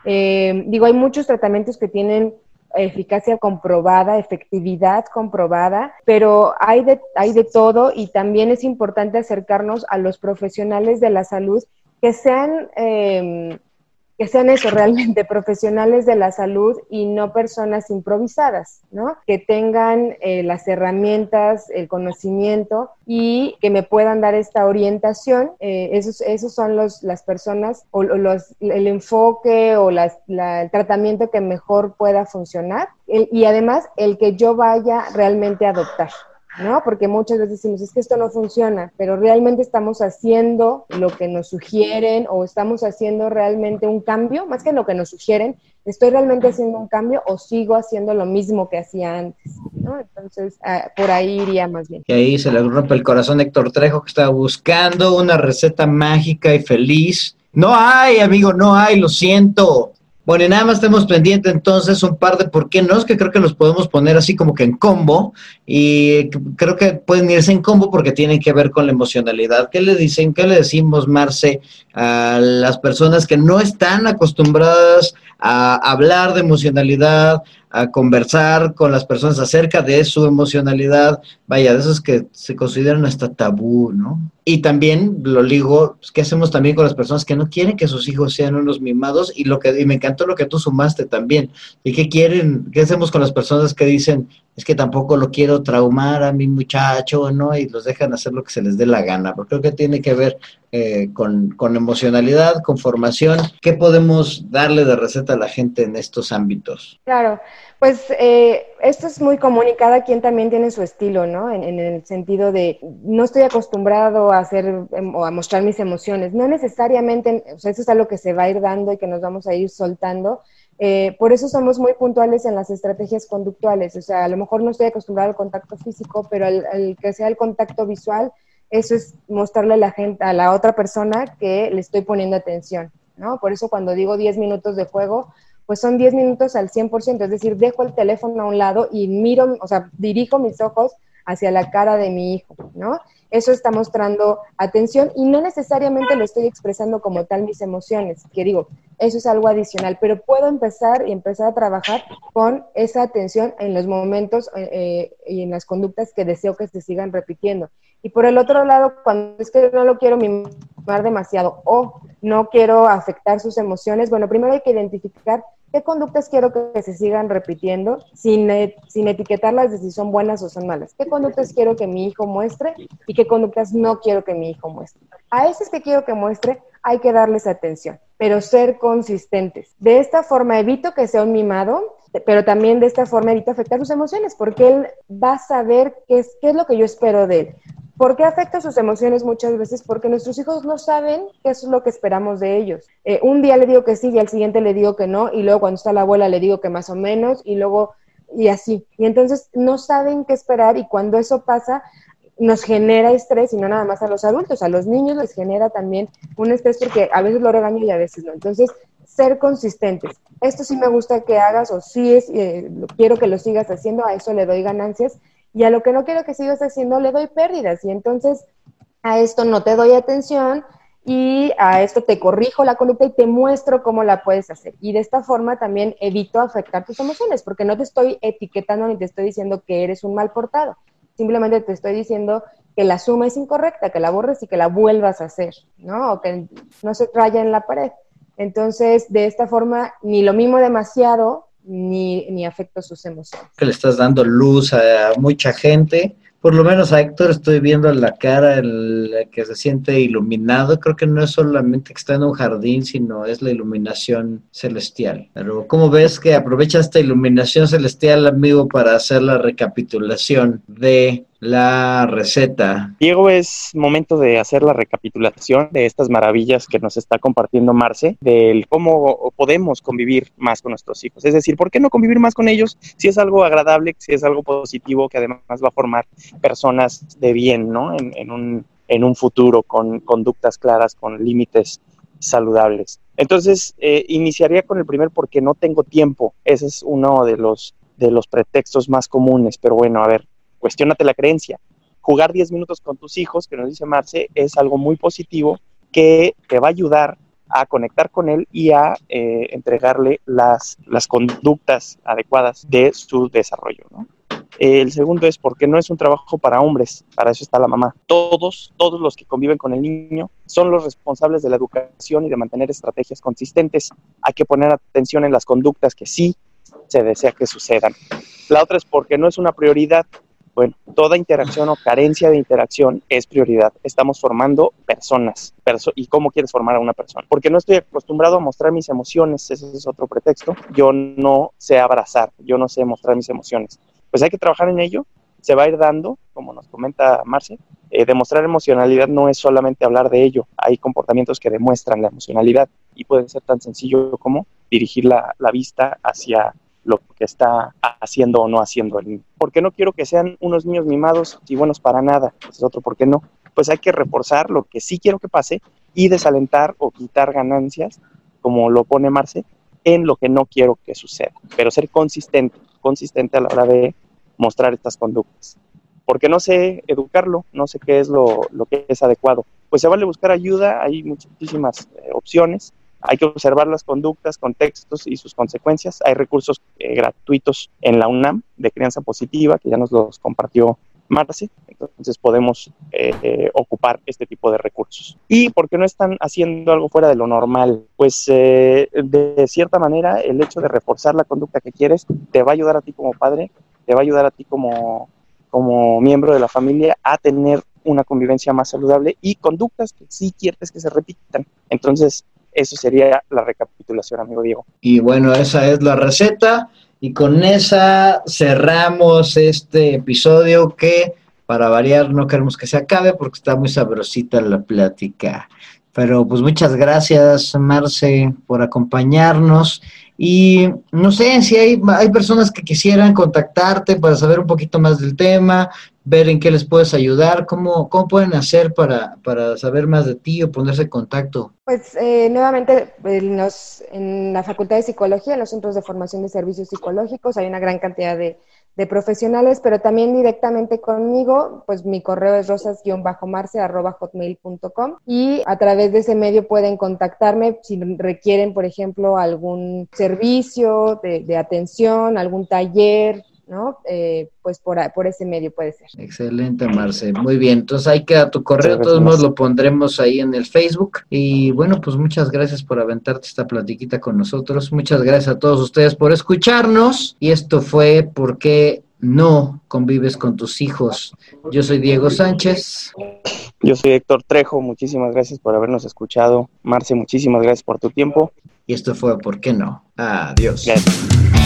Eh, digo, hay muchos tratamientos que tienen eficacia comprobada, efectividad comprobada, pero hay de, hay de todo y también es importante acercarnos a los profesionales de la salud que sean eh, que sean eso, realmente [LAUGHS] profesionales de la salud y no personas improvisadas, ¿no? Que tengan eh, las herramientas, el conocimiento y que me puedan dar esta orientación. Eh, esos, esos son los, las personas o, los, el enfoque o las, la, el tratamiento que mejor pueda funcionar el, y además el que yo vaya realmente a adoptar. ¿No? Porque muchas veces decimos, es que esto no funciona, pero realmente estamos haciendo lo que nos sugieren o estamos haciendo realmente un cambio, más que lo que nos sugieren, estoy realmente haciendo un cambio o sigo haciendo lo mismo que hacía antes, ¿no? Entonces, uh, por ahí iría más bien. Y ahí se le rompe el corazón Héctor Trejo, que estaba buscando una receta mágica y feliz. No hay, amigo, no hay, lo siento. Bueno, y nada más tenemos pendiente entonces un par de por qué no, que creo que los podemos poner así como que en combo y creo que pueden irse en combo porque tienen que ver con la emocionalidad. ¿Qué le dicen, qué le decimos, Marce, a las personas que no están acostumbradas a hablar de emocionalidad, a conversar con las personas acerca de su emocionalidad, vaya, de esos que se consideran hasta tabú, ¿no? Y también lo digo, pues, ¿qué hacemos también con las personas que no quieren que sus hijos sean unos mimados? Y lo que y me encantó lo que tú sumaste también. ¿Y qué quieren? ¿Qué hacemos con las personas que dicen, es que tampoco lo quiero traumar a mi muchacho, ¿no? Y los dejan hacer lo que se les dé la gana. Porque creo que tiene que ver eh, con, con emocionalidad, con formación. ¿Qué podemos darle de receta a la gente en estos ámbitos? Claro. Pues eh, esto es muy común y cada quien también tiene su estilo, ¿no? En, el sentido de no estoy acostumbrado a hacer em, o a mostrar mis emociones. No necesariamente, o sea, eso es algo que se va a ir dando y que nos vamos a ir soltando. Eh, por eso somos muy puntuales en las estrategias conductuales. O sea, a lo mejor no estoy acostumbrado al contacto físico, pero al, que sea el contacto visual, eso es mostrarle a la gente, a la otra persona que le estoy poniendo atención, ¿no? Por eso cuando digo 10 minutos de juego, pues son 10 minutos al 100%, es decir, dejo el teléfono a un lado y miro, o sea, dirijo mis ojos hacia la cara de mi hijo, ¿no? Eso está mostrando atención y no necesariamente le estoy expresando como tal mis emociones, que digo, eso es algo adicional, pero puedo empezar y empezar a trabajar con esa atención en los momentos eh, eh, y en las conductas que deseo que se sigan repitiendo. Y por el otro lado, cuando es que no lo quiero mimar demasiado o no quiero afectar sus emociones, bueno, primero hay que identificar ¿Qué conductas quiero que se sigan repitiendo sin, sin etiquetarlas de si son buenas o son malas? ¿Qué conductas quiero que mi hijo muestre y qué conductas no quiero que mi hijo muestre? A esas que quiero que muestre hay que darles atención, pero ser consistentes. De esta forma evito que sea un mimado, pero también de esta forma evito afectar sus emociones, porque él va a saber qué es, lo que yo espero de él. ¿Por qué afecta sus emociones muchas veces? Porque nuestros hijos no saben qué es lo que esperamos de ellos. Eh, un día le digo que sí y al siguiente le digo que no, y luego cuando está la abuela le digo que más o menos, y luego, y así. Y entonces no saben qué esperar y cuando eso pasa, nos genera estrés y no nada más a los adultos, a los niños les genera también un estrés porque a veces lo regaño y a veces no. Entonces, ser consistentes. Esto sí me gusta que hagas o sí es, eh, quiero que lo sigas haciendo, a eso le doy ganancias y a lo que no quiero que sigas haciendo le doy pérdidas y entonces a esto no te doy atención y a esto te corrijo la conducta y te muestro cómo la puedes hacer. Y de esta forma también evito afectar tus emociones, porque no te estoy etiquetando ni te estoy diciendo que eres un mal portado. Simplemente te estoy diciendo que la suma es incorrecta, que la borres y que la vuelvas a hacer, ¿no? O que no se raya en la pared. Entonces, de esta forma, ni lo mimo demasiado, ni, ni afecta sus emociones. Que le estás dando luz a mucha gente. Por lo menos a Héctor estoy viendo la cara el, que se siente iluminado. Creo que no es solamente que está en un jardín, sino es la iluminación celestial. Pero ¿cómo ves que aprovecha esta iluminación celestial, amigo, para hacer la recapitulación de la receta. Diego, es momento de hacer la recapitulación de estas maravillas que nos está compartiendo Marce, del cómo podemos convivir más con nuestros hijos. Es decir, ¿por qué no convivir más con ellos si es algo agradable, si es algo positivo, que además va a formar personas de bien, ¿no? En, un, en un futuro, con conductas claras, con límites saludables. Entonces, eh, iniciaría con el primer porque no tengo tiempo. Ese es uno de los, de los pretextos más comunes, pero bueno, a ver, cuestionate la creencia. Jugar 10 minutos con tus hijos, que nos dice Marce, es algo muy positivo que te va a ayudar a conectar con él y a eh, entregarle las, las conductas adecuadas de su desarrollo. El segundo es porque no es un trabajo para hombres, para eso está la mamá. Todos, todos los que conviven con el niño son los responsables de la educación y de mantener estrategias consistentes. Hay que poner atención en las conductas que sí se desea que sucedan. La otra es porque no es una prioridad, bueno, toda interacción o carencia de interacción es prioridad. Estamos formando personas. ¿Y cómo quieres formar a una persona? Porque no estoy acostumbrado a mostrar mis emociones, ese es otro pretexto. Yo no sé abrazar, yo no sé mostrar mis emociones. Pues hay que trabajar en ello, se va a ir dando, como nos comenta Marce. Eh, demostrar emocionalidad no es solamente hablar de ello, hay comportamientos que demuestran la emocionalidad y puede ser tan sencillo como dirigir la, la vista hacia lo que está haciendo o no haciendo el niño. Porque no quiero que sean unos niños mimados y buenos para nada. es otro, ¿por qué no? Pues hay que reforzar lo que sí quiero que pase y desalentar o quitar ganancias, como lo pone Marce, en lo que no quiero que suceda. Pero ser consistente, consistente a la hora de mostrar estas conductas. Porque no sé educarlo, no sé qué es lo, que es adecuado. Pues se vale buscar ayuda, hay muchísimas eh, opciones hay que observar las conductas, contextos y sus consecuencias. Hay recursos eh, gratuitos en la UNAM de crianza positiva, que ya nos los compartió Marce, entonces podemos eh, ocupar este tipo de recursos. ¿Y por qué no están haciendo algo fuera de lo normal? Pues eh, de cierta manera el hecho de reforzar la conducta que quieres te va a ayudar a ti como padre, te va a ayudar a ti como, como miembro de la familia a tener una convivencia más saludable y conductas que sí quieres que se repitan. Entonces, eso sería la recapitulación, amigo Diego. Y bueno, esa es la receta. Y con esa cerramos este episodio que, para variar, no queremos que se acabe porque está muy sabrosita la plática. Pero pues muchas gracias, Marce, por acompañarnos. Y no sé si hay, hay personas que quisieran contactarte para saber un poquito más del tema, ver en qué les puedes ayudar, cómo, cómo pueden hacer para, para saber más de ti o ponerse en contacto. Pues eh, nuevamente en, en la Facultad de Psicología, en los centros de formación de servicios psicológicos, hay una gran cantidad de, profesionales, pero también directamente conmigo, pues mi correo es rosas-marce.hotmail.com y a través de ese medio pueden contactarme si requieren, por ejemplo, algún servicio de atención, algún taller, ¿no? Eh, pues por, por, ese medio puede ser. Excelente, Marce. Muy bien. Entonces ahí queda tu correo. De todos modos lo pondremos ahí en el Facebook. Y bueno, pues muchas gracias por aventarte esta platiquita con nosotros. Muchas gracias a todos ustedes por escucharnos. Y esto fue porque no convives con tus hijos. Yo soy Diego Sánchez. Yo soy Héctor Trejo. Muchísimas gracias por habernos escuchado. Marce, muchísimas gracias por tu tiempo. Y esto fue ¿Por qué no? Adiós. Gracias.